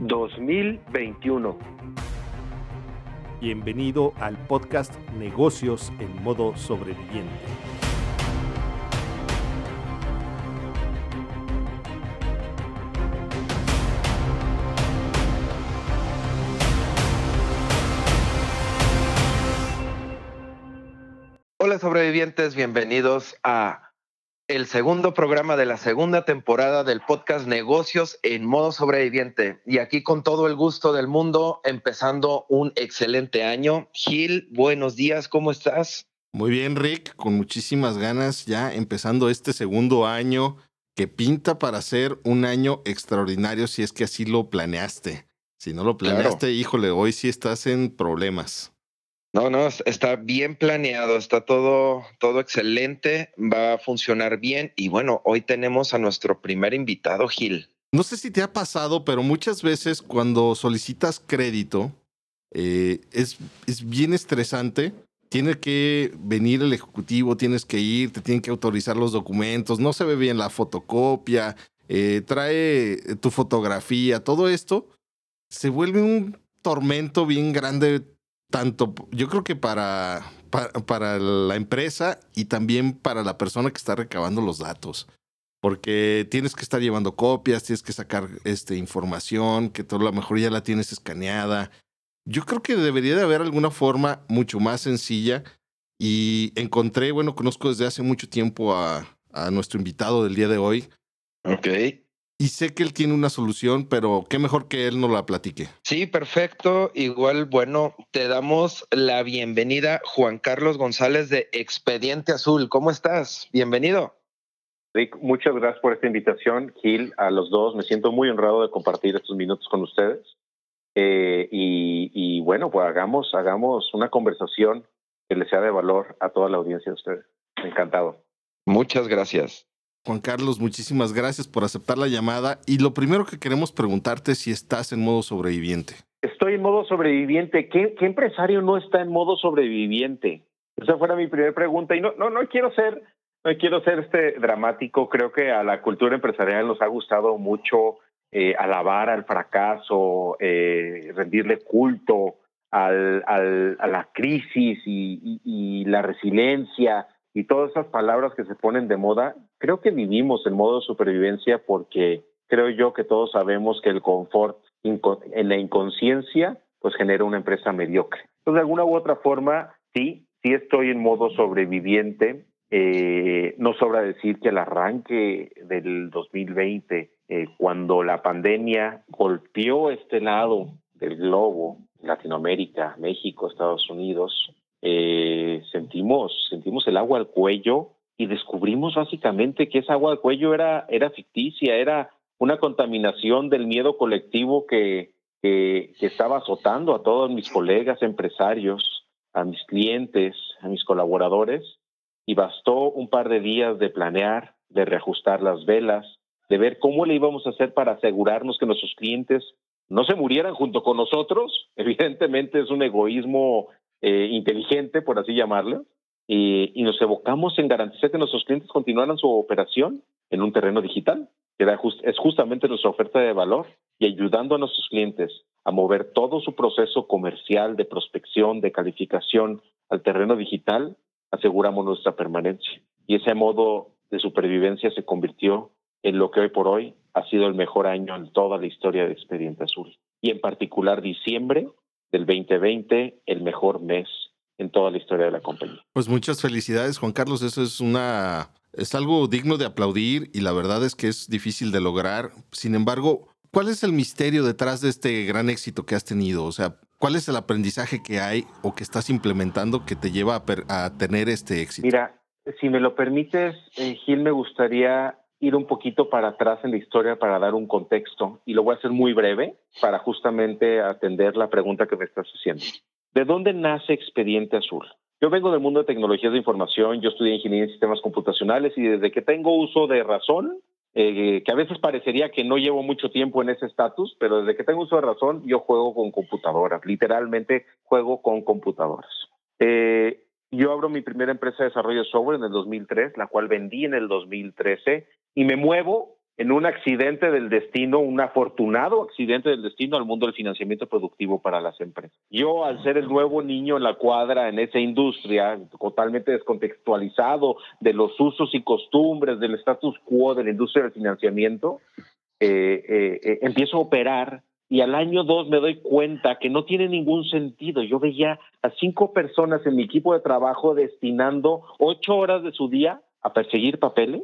2021. Bienvenido al podcast Negocios en modo sobreviviente. Hola sobrevivientes, bienvenidos a el segundo programa de la segunda temporada del podcast Negocios en modo sobreviviente. Y aquí con todo el gusto del mundo, empezando un excelente año. Gil, buenos días, ¿cómo estás? Muy bien, Rick, con muchísimas ganas ya empezando este segundo año que pinta para ser un año extraordinario si es que así lo planeaste. Si no lo planeaste, híjole, hoy sí estás en problemas. No, no, está bien planeado, está todo, todo excelente, va a funcionar bien. Y bueno, hoy tenemos a nuestro primer invitado, Gil. No sé si te ha pasado, pero muchas veces cuando solicitas crédito, eh, es, es bien estresante. Tiene que venir el ejecutivo, tienes que ir, te tienen que autorizar los documentos, no se ve bien la fotocopia, eh, trae tu fotografía, todo esto se vuelve un tormento bien grande tanto yo creo que para, para, la empresa y también para la persona que está recabando los datos. Porque tienes que estar llevando copias, tienes que sacar este, información, que todo lo mejor ya la tienes escaneada. Yo creo que debería de haber alguna forma mucho más sencilla. Y encontré, bueno, conozco desde hace mucho tiempo a, a nuestro invitado del día de hoy. Ok y sé que él tiene una solución, pero qué mejor que él nos la platique. Sí, perfecto. Igual, bueno, te damos la bienvenida, Juan Carlos González de Expediente Azul. ¿Cómo estás? Bienvenido. Rick, muchas gracias por esta invitación, Gil, a los dos. Me siento muy honrado de compartir estos minutos con ustedes. Eh, y, y, bueno, pues hagamos, hagamos una conversación que le sea de valor a toda la audiencia de ustedes. Encantado. Muchas gracias. Juan Carlos, muchísimas gracias por aceptar la llamada. Y lo primero que queremos preguntarte es si estás en modo sobreviviente. Estoy en modo sobreviviente. ¿Qué, empresario no está en modo sobreviviente? Esa fuera mi primera pregunta. Y no, no, no quiero ser, no quiero ser este dramático. Creo que a la cultura empresarial nos ha gustado mucho eh, alabar al fracaso, eh, rendirle culto al, al, a la crisis y la resiliencia y todas esas palabras que se ponen de moda, creo que vivimos en modo de supervivencia porque creo yo que todos sabemos que el confort en la inconsciencia pues genera una empresa mediocre. Entonces, de alguna u otra forma, sí, sí estoy en modo sobreviviente. Eh, no sobra decir que al arranque del 2020, eh, cuando la pandemia golpeó este lado del globo, Latinoamérica, México, Estados Unidos, eh, sentimos, sentimos el agua al cuello y descubrimos básicamente que esa agua al cuello era, era ficticia, era una contaminación del miedo colectivo que, que, que estaba azotando a todos mis colegas empresarios, a mis clientes, a mis colaboradores, y bastó un par de días de planear, de reajustar las velas, de ver cómo le íbamos a hacer para asegurarnos que nuestros clientes no se murieran junto con nosotros. Evidentemente es un egoísmo eh, inteligente, por así llamarlo, y, y, nos evocamos en garantizar que nuestros clientes continuaran su operación en un terreno digital, que era es justamente nuestra oferta de valor, y ayudando a nuestros clientes a mover todo su proceso comercial de prospección, de calificación al terreno digital, aseguramos nuestra permanencia. Y ese modo de supervivencia se convirtió en lo que hoy por hoy ha sido el mejor año en toda la historia de Expediente Azul. Y en particular diciembre del 2020 el mejor mes en toda la historia de la compañía. Pues muchas felicidades, Juan Carlos. Eso es una es algo digno de aplaudir y la verdad es que es difícil de lograr. Sin embargo, ¿cuál es el misterio detrás de este gran éxito que has tenido? O sea, ¿cuál es el aprendizaje que hay o que estás implementando que te lleva a, a tener este éxito? Mira, si me lo permites, eh, Gil, me gustaría ir un poquito para atrás en la historia para dar un contexto y lo voy a hacer muy breve para justamente atender la pregunta que me estás haciendo. ¿De dónde nace Expediente Azul? Yo vengo del mundo de tecnologías de información, yo estudié ingeniería en sistemas computacionales y desde que tengo uso de razón, eh, que a veces parecería que no llevo mucho tiempo en ese estatus, pero desde que tengo uso de razón, yo juego con computadoras, literalmente juego con computadoras. Eh, yo abro mi primera empresa de desarrollo de software en el 2003, la cual vendí en el 2013 y me muevo en un accidente del destino, un afortunado accidente del destino al mundo del financiamiento productivo para las empresas. Yo, al ser el nuevo niño en la cuadra en esa industria, totalmente descontextualizado de los usos y costumbres del status quo de la industria del financiamiento, eh, eh, eh, empiezo a operar y al año dos me doy cuenta que no tiene ningún sentido. Yo veía a cinco personas en mi equipo de trabajo destinando ocho horas de su día a perseguir papeles,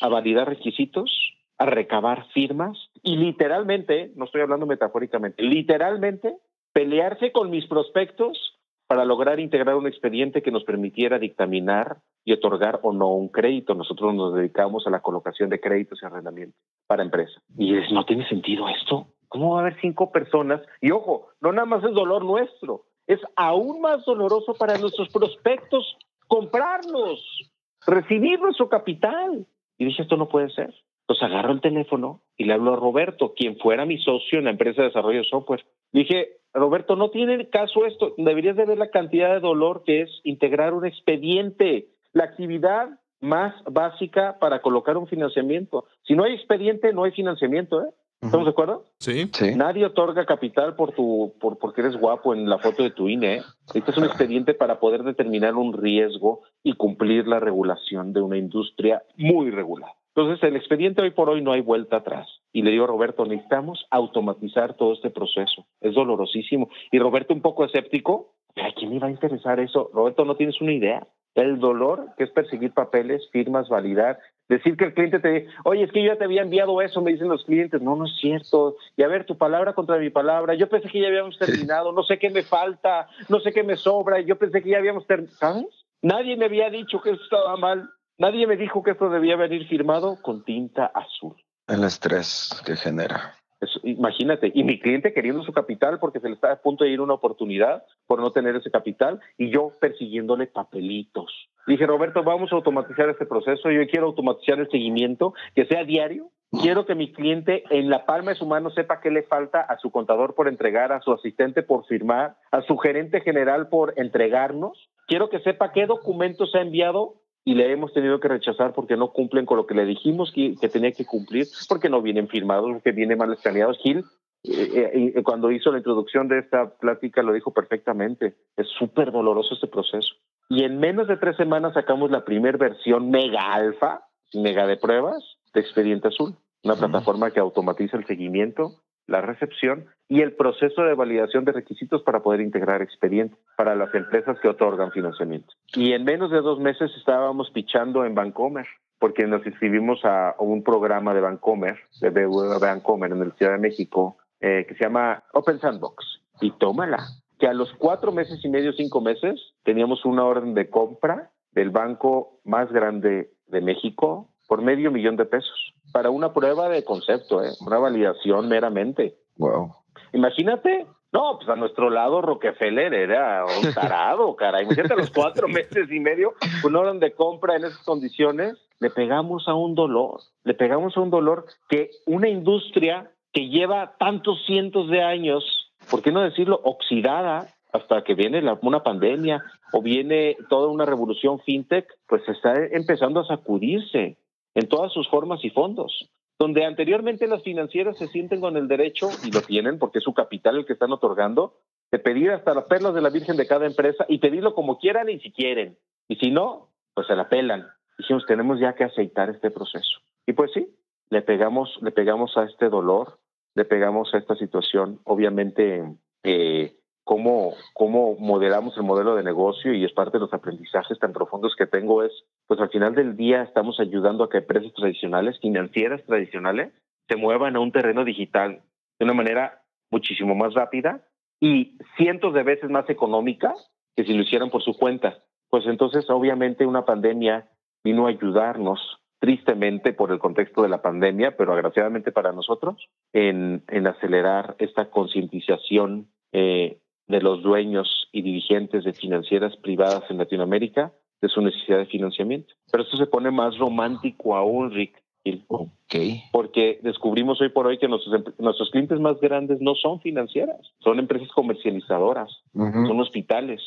a validar requisitos, a recabar firmas y literalmente, no estoy hablando metafóricamente, literalmente pelearse con mis prospectos para lograr integrar un expediente que nos permitiera dictaminar y otorgar o no un crédito. Nosotros nos dedicamos a la colocación de créditos y arrendamientos para empresas. Y es, no tiene sentido esto. ¿Cómo va a haber cinco personas? Y ojo, no nada más es dolor nuestro, es aún más doloroso para nuestros prospectos comprarnos, recibir nuestro capital. Y dije, esto no puede ser. Entonces agarro el teléfono y le hablo a Roberto, quien fuera mi socio en la empresa de desarrollo de software. Dije, Roberto, no tiene caso esto. Deberías de ver la cantidad de dolor que es integrar un expediente, la actividad más básica para colocar un financiamiento. Si no hay expediente, no hay financiamiento, ¿eh? ¿Estamos de acuerdo? Sí. Sí. Nadie otorga capital por tu, por, porque eres guapo en la foto de tu INE. Este es un expediente para poder determinar un riesgo y cumplir la regulación de una industria muy regulada. Entonces, el expediente hoy por hoy no hay vuelta atrás. Y le digo a Roberto, necesitamos automatizar todo este proceso. Es dolorosísimo. Y Roberto, un poco escéptico, ¿a quién le va a interesar eso? Roberto, no tienes una idea. El dolor que es perseguir papeles, firmas, validar, decir que el cliente te dice, oye, es que yo ya te había enviado eso, me dicen los clientes, no, no es cierto. Y a ver, tu palabra contra mi palabra, yo pensé que ya habíamos terminado, no sé qué me falta, no sé qué me sobra, yo pensé que ya habíamos terminado, ¿sabes? Nadie me había dicho que eso estaba mal. Nadie me dijo que esto debía venir firmado con tinta azul. El estrés que genera. Eso, imagínate, y mi cliente queriendo su capital porque se le está a punto de ir una oportunidad por no tener ese capital y yo persiguiéndole papelitos. Dije, Roberto, vamos a automatizar este proceso. Yo quiero automatizar el seguimiento, que sea diario. Quiero que mi cliente en la palma de su mano sepa qué le falta a su contador por entregar, a su asistente por firmar, a su gerente general por entregarnos. Quiero que sepa qué documentos ha enviado y le hemos tenido que rechazar porque no cumplen con lo que le dijimos que, que tenía que cumplir, porque no vienen firmados, porque vienen mal escaneados. Gil, eh, eh, cuando hizo la introducción de esta plática, lo dijo perfectamente. Es súper doloroso este proceso. Y en menos de tres semanas sacamos la primera versión mega alfa, mega de pruebas, de Expediente Azul, una plataforma que automatiza el seguimiento, la recepción y el proceso de validación de requisitos para poder integrar expedientes para las empresas que otorgan financiamiento. Y en menos de dos meses estábamos pichando en Bancomer, porque nos inscribimos a un programa de Bancomer, de BBVA Bancomer en el Ciudad de México, eh, que se llama Open Sandbox. Y tómala, que a los cuatro meses y medio, cinco meses, teníamos una orden de compra del banco más grande de México por medio millón de pesos para una prueba de concepto, ¿eh? una validación meramente. Wow. Imagínate, no, pues a nuestro lado Rockefeller era un tarado, cara. Imagínate a los cuatro meses y medio, una orden de compra en esas condiciones, le pegamos a un dolor, le pegamos a un dolor que una industria que lleva tantos cientos de años, ¿por qué no decirlo, oxidada hasta que viene la, una pandemia o viene toda una revolución fintech, pues está empezando a sacudirse en todas sus formas y fondos. Donde anteriormente las financieras se sienten con el derecho, y lo tienen porque es su capital el que están otorgando, de pedir hasta las perlas de la Virgen de cada empresa y pedirlo como quieran y si quieren. Y si no, pues se la pelan. Dijimos, tenemos ya que aceitar este proceso. Y pues sí, le pegamos, le pegamos a este dolor, le pegamos a esta situación. Obviamente, eh, cómo, cómo modelamos el modelo de negocio y es parte de los aprendizajes tan profundos que tengo es, pues al final del día estamos ayudando a que empresas tradicionales, financieras tradicionales, se muevan a un terreno digital de una manera muchísimo más rápida y cientos de veces más económica que si lo hicieran por su cuenta. Pues entonces, obviamente, una pandemia vino a ayudarnos, tristemente por el contexto de la pandemia, pero agraciadamente para nosotros, en, en acelerar esta concientización eh, de los dueños y dirigentes de financieras privadas en Latinoamérica de su necesidad de financiamiento. Pero esto se pone más romántico aún, Rick. Okay. Porque descubrimos hoy por hoy que nuestros, nuestros clientes más grandes no son financieras, son empresas comercializadoras, uh -huh. son hospitales,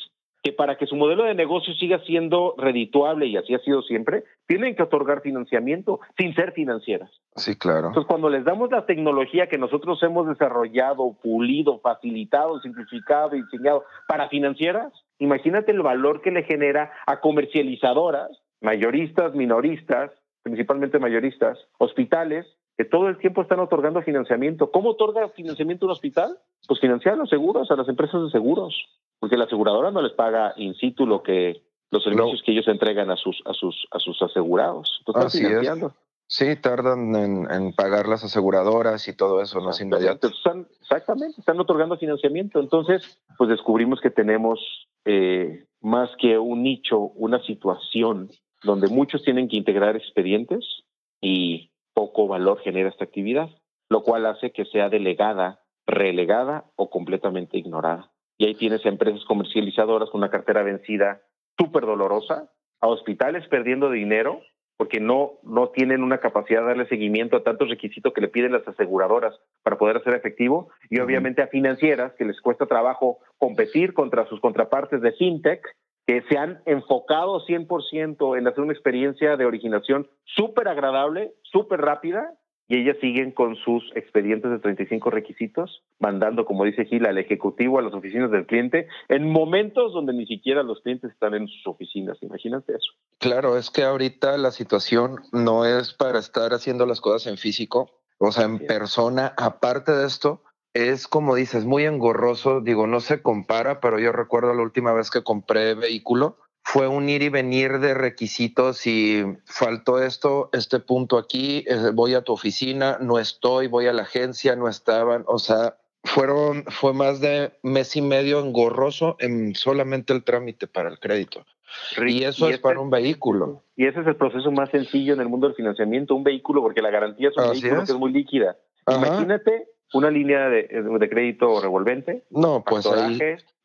que para que su modelo de negocio siga siendo redituable y así ha sido siempre, tienen que otorgar financiamiento sin ser financieras. Sí, claro. Entonces, cuando les damos la tecnología que nosotros hemos desarrollado, pulido, facilitado, simplificado y diseñado para financieras, imagínate el valor que le genera a comercializadoras, mayoristas, minoristas, principalmente mayoristas, hospitales, que todo el tiempo están otorgando financiamiento. ¿Cómo otorga financiamiento un hospital? Pues financiar los seguros, a las empresas de seguros porque la aseguradora no les paga in situ lo que los servicios que ellos entregan a sus a sus a sus asegurados. Así es. Sí, tardan en, pagar las aseguradoras y todo eso, no es inmediato. Están, exactamente, están otorgando financiamiento. Entonces, pues descubrimos que tenemos eh, más que un nicho, una situación donde muchos tienen que integrar expedientes y poco valor genera esta actividad, lo cual hace que sea delegada, relegada o completamente ignorada. Y ahí tienes a empresas comercializadoras con una cartera vencida súper dolorosa, a hospitales perdiendo dinero porque no, no tienen una capacidad de darle seguimiento a tantos requisitos que le piden las aseguradoras para poder hacer efectivo, y obviamente a financieras que les cuesta trabajo competir contra sus contrapartes de fintech, que se han enfocado 100% en hacer una experiencia de originación súper agradable, súper rápida, y ellas siguen con sus expedientes de 35 requisitos, mandando, como dice Gil, al ejecutivo a las oficinas del cliente en momentos donde ni siquiera los clientes están en sus oficinas. Imagínate eso. Claro, es que ahorita la situación no es para estar haciendo las cosas en físico, o sea, en persona. Aparte de esto, es como dices, muy engorroso. Digo, no se compara, pero yo recuerdo la última vez que compré vehículo fue un ir y venir de requisitos y faltó esto, este punto aquí, eh, voy a tu oficina, no estoy, voy a la agencia, no estaban, o sea, fueron, fue más de mes y medio engorroso en solamente el trámite para el crédito. y eso es para un vehículo. Y ese es el proceso más sencillo en el mundo del financiamiento, un vehículo, porque la garantía es un vehículo que es muy líquida. Imagínate una línea de, de, crédito revolvente. No, pues ahí,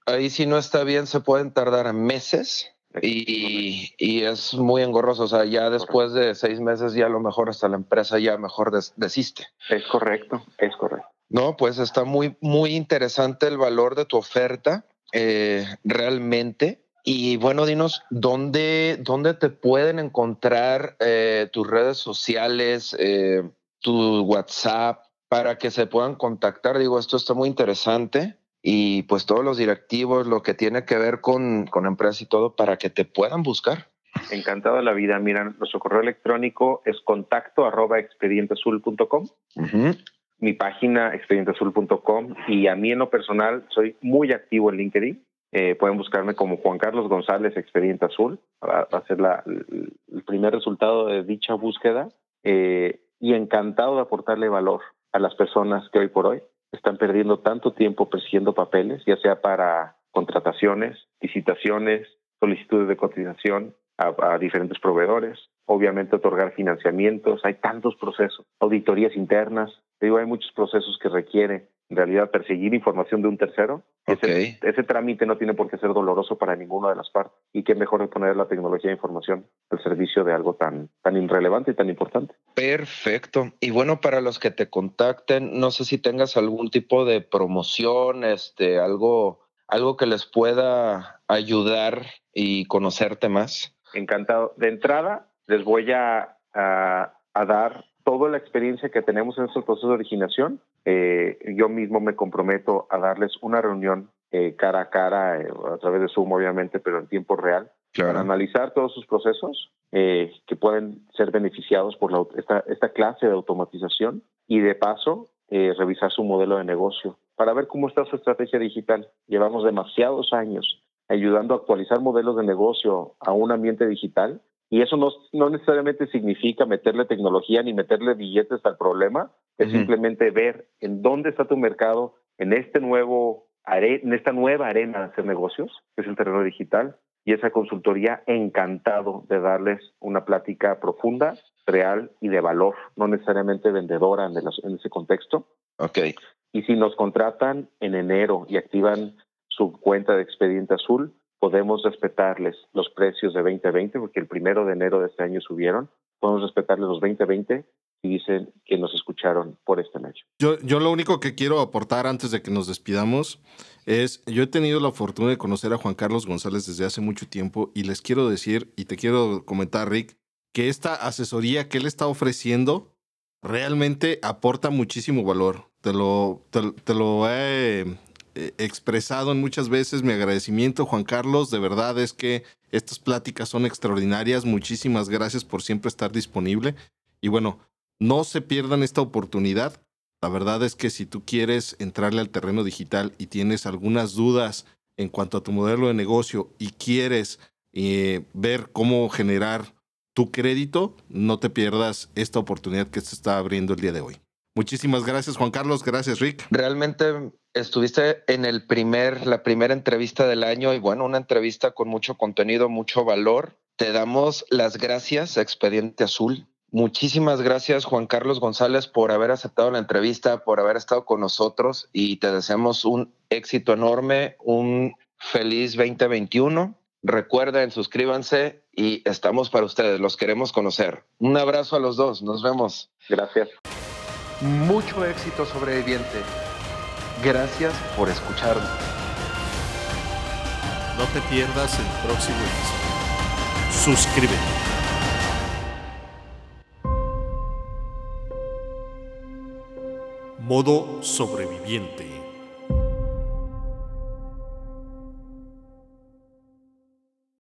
ahí si no está bien se pueden tardar meses y, y, es muy engorroso, o sea, ya después de seis meses ya a lo mejor hasta la empresa ya mejor desiste. Es correcto, es correcto. No, pues está muy, muy interesante el valor de tu oferta, eh, realmente. Y bueno, dinos, ¿dónde, dónde te pueden encontrar eh, tus redes sociales, eh, tu WhatsApp, para que se puedan contactar? Digo, esto está muy interesante y pues todos los directivos, lo que tiene que ver con, con empresas y todo, para que te puedan buscar. Encantado de la vida. Mira, nuestro correo electrónico es contacto arroba expedientazul.com. Mi página expedientazul.com y a mí en lo personal soy muy activo en LinkedIn. Eh, pueden buscarme como Juan Carlos González Expediente Azul. Va, a ser la, el primer resultado de dicha búsqueda. Eh, y encantado de aportarle valor a las personas que hoy por hoy están perdiendo tanto tiempo persiguiendo papeles, ya sea para contrataciones, licitaciones, solicitudes de cotización a, diferentes proveedores, obviamente otorgar financiamientos, hay tantos procesos, auditorías internas, digo, hay muchos procesos que requieren en realidad perseguir información de un tercero. Ese, ese, trámite no tiene por qué ser doloroso para ninguna de las partes. Y qué mejor de poner la tecnología de información al servicio de algo tan, tan irrelevante y tan importante. Perfecto. Y bueno, para los que te contacten, no sé si tengas algún tipo de promoción, este, algo, algo que les pueda ayudar y conocerte más. Encantado. De entrada, les voy a, a, a dar toda la experiencia que tenemos en este proceso de originación eh, yo mismo me comprometo a darles una reunión eh, cara a cara, eh, a través de Zoom obviamente, pero en tiempo real, para analizar todos sus procesos que pueden ser beneficiados por esta, esta clase de automatización y de paso revisar su modelo de negocio para ver cómo está su estrategia digital. Llevamos demasiados años ayudando a actualizar modelos de negocio a un ambiente digital y eso no, no necesariamente significa meterle tecnología ni meterle billetes al problema, es simplemente ver en dónde está tu mercado en este nuevo en esta nueva arena de hacer negocios, que es el terreno digital, y esa consultoría encantado de darles una plática profunda, real y de valor, no necesariamente vendedora en, en ese contexto. Okay. Y si nos contratan en enero y activan su cuenta de expediente azul, podemos respetarles los precios de 2020, porque el primero de enero de este año subieron, podemos respetarles los 2020 dicen que nos escucharon por este medio. Yo, yo lo único que quiero aportar antes de que nos despidamos es, yo he tenido la fortuna de conocer a Juan Carlos González desde hace mucho tiempo y les quiero decir, y te quiero comentar, Rick, que esta asesoría que él está ofreciendo realmente aporta muchísimo valor. Te lo, te, lo he expresado en muchas veces mi agradecimiento, Juan Carlos. De verdad es que estas pláticas son extraordinarias. Muchísimas gracias por siempre estar disponible. Y bueno, no se pierdan esta oportunidad. La verdad es que si tú quieres entrarle al terreno digital y tienes algunas dudas en cuanto a tu modelo de negocio y quieres eh, ver cómo generar tu crédito, no te pierdas esta oportunidad que se está abriendo el día de hoy. Muchísimas gracias, Juan Carlos. Gracias, Rick. Realmente estuviste en el primer, la primera entrevista del año y bueno, una entrevista con mucho contenido, mucho valor. Te damos las gracias, Expediente Azul. Muchísimas gracias, Juan Carlos González, por haber aceptado la entrevista, por haber estado con nosotros y te deseamos un éxito enorme, un feliz 2021. Recuerden, suscríbanse y estamos para ustedes, los queremos conocer. Un abrazo a los dos, nos vemos. Gracias. Mucho éxito sobreviviente. Gracias por escucharnos. No te pierdas el próximo episodio. Suscríbete. Modo sobreviviente.